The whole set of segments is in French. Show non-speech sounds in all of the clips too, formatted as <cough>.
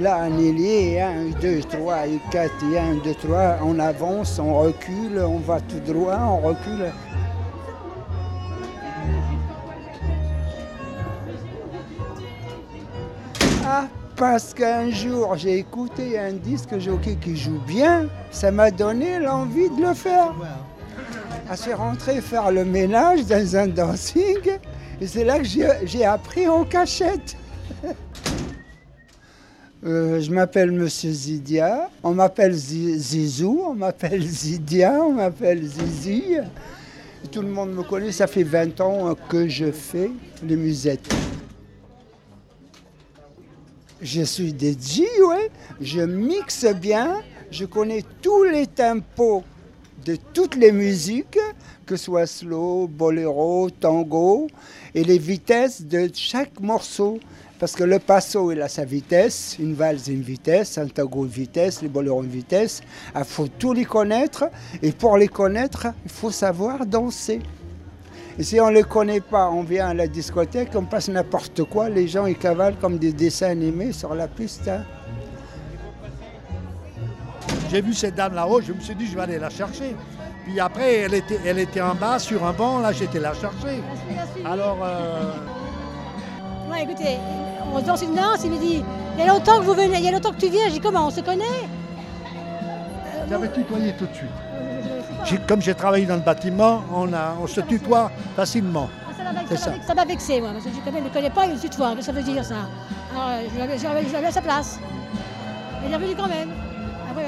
là, un ailier, 1, 2, 3, et 4, et 1, 2, 3, on avance, on recule, on va tout droit, on recule. Ah, parce qu'un jour j'ai écouté un disque jockey qui joue bien, ça m'a donné l'envie de le faire. À se rentrer faire le ménage dans un dancing, et c'est là que j'ai appris en cachette. Euh, je m'appelle Monsieur Zidia, on m'appelle Zizou, on m'appelle <laughs> Zidia, on m'appelle Zizi. Tout le monde me connaît, ça fait 20 ans que je fais les musettes. Je suis DJ, ouais. Je mixe bien. Je connais tous les tempos de toutes les musiques, que soit slow, boléro, tango, et les vitesses de chaque morceau. Parce que le passo, il a sa vitesse, une valse, une vitesse, un tango, une vitesse, les boléros, une vitesse. Il faut tous les connaître. Et pour les connaître, il faut savoir danser. Et si on ne les connaît pas, on vient à la discothèque, on passe n'importe quoi, les gens ils cavalent comme des dessins animés sur la piste. Hein. J'ai vu cette dame là-haut, je me suis dit je vais aller la chercher. Puis après, elle était, elle était en bas sur un banc, là j'étais la chercher. Alors. Euh... <laughs> Ouais, écoutez, on se danse une danse, il me dit il y a longtemps que vous venez, il y a longtemps que tu viens, j'ai comment, on se connaît? J'avais tutoyé tout de suite comme j'ai travaillé dans le bâtiment, on, a, on se tutoie facilement. Ah, ça m'a vexé, moi, parce que je ne connais pas, il me tutoie. Qu'est-ce que ça veut dire, ça? Alors, je l'avais à sa place. Il est revenu quand même. Ah,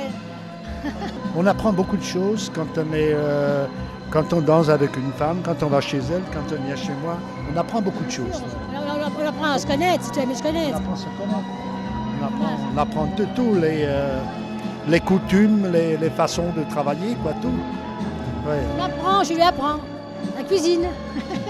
on apprend beaucoup de choses quand on, est, euh, quand on danse avec une femme, quand on va chez elle, quand on vient chez moi. On apprend beaucoup de choses. On, apprend à se connaître, si tu aimes se connaître. On apprend à se connaître. On apprend, de tout, les, euh, les coutumes, les, les, façons de travailler, quoi, tout. On apprend, je lui apprends. La cuisine. <laughs>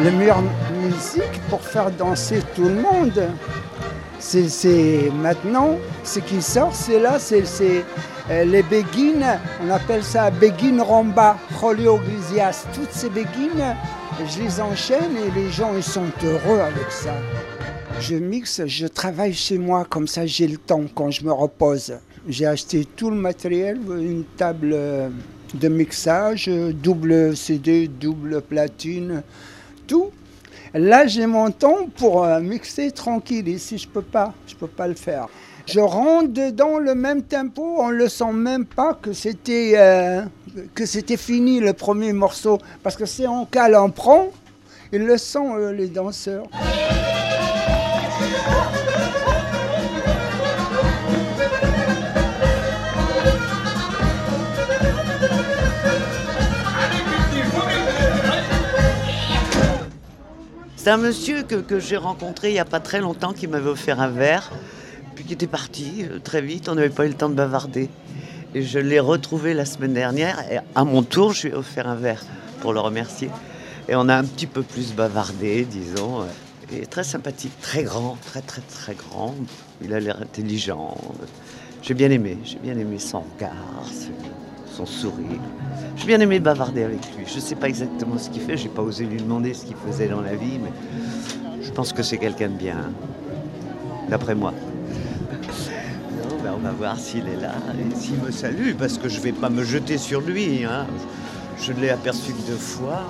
La meilleure musique pour faire danser tout le monde, c'est maintenant, ce qui sort, c'est là, c'est euh, les béguines, on appelle ça béguine romba, Jolio Glisias. Toutes ces béguines, je les enchaîne et les gens ils sont heureux avec ça. Je mixe, je travaille chez moi, comme ça j'ai le temps quand je me repose. J'ai acheté tout le matériel, une table de mixage, double CD, double platine, Là, j'ai mon temps pour euh, mixer tranquille. Ici, je peux pas, je peux pas le faire. Je rentre dedans le même tempo, on le sent même pas que c'était euh, que c'était fini le premier morceau, parce que si on cale, on prend, ils le sentent les danseurs. C'est un monsieur que, j'ai rencontré il n'y a pas très longtemps qui m'avait offert un verre qui était parti euh, très vite. On n'avait pas eu le temps de bavarder. Et je l'ai retrouvé la semaine dernière. Et à mon tour, je lui ai offert un verre pour le remercier. Et on a un petit peu plus bavardé, disons. Et très sympathique, très grand, très très très grand. Il a l'air intelligent. J'ai bien aimé, j'ai bien aimé son regard, son sourire. J'ai bien aimé bavarder avec lui. Je ne sais pas exactement ce qu'il fait, j'ai pas osé lui demander ce qu'il faisait dans la vie, mais je pense que c'est quelqu'un de bien, d'après moi on va voir s'il est là et s'il me salue, parce que je ne vais pas me jeter sur lui. Hein. Je, l'ai aperçu deux fois.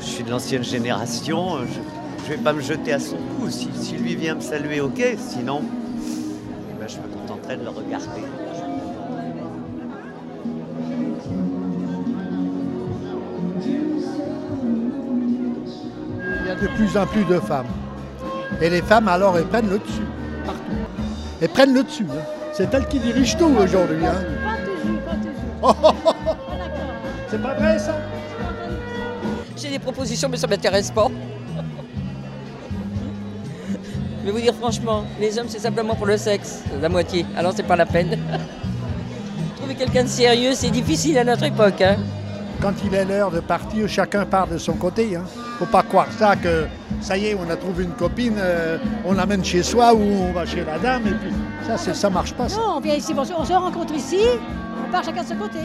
Je suis de l'ancienne génération. Je ne vais pas me jeter à son cou. Si, lui vient me saluer, ok. Sinon, eh ben, je me contenterai de le regarder. De plus en plus de femmes. Et les femmes, alors, elles prennent le dessus et prennent le dessus. Hein. C'est elle qui dirige tout aujourd'hui. Hein. Pas toujours, pas toujours. C'est pas vrai ça? J'ai des propositions, mais ça ne m'intéresse pas. Je vais vous dire franchement, les hommes c'est simplement pour le sexe, la moitié. Alors c'est pas la peine. Trouver quelqu'un de sérieux, c'est difficile à notre époque. Hein quand il est l'heure de partir, chacun part de son côté. Hein faut pas croire ça que ça y est, on a trouvé une copine, euh, on l'amène chez soi ou on va chez la dame et puis ça, c'est, ça marche pas. Ça. Non, on vient ici, on se, on se rencontre ici, on part chacun de son côté.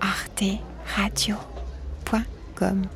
Arte Radio.com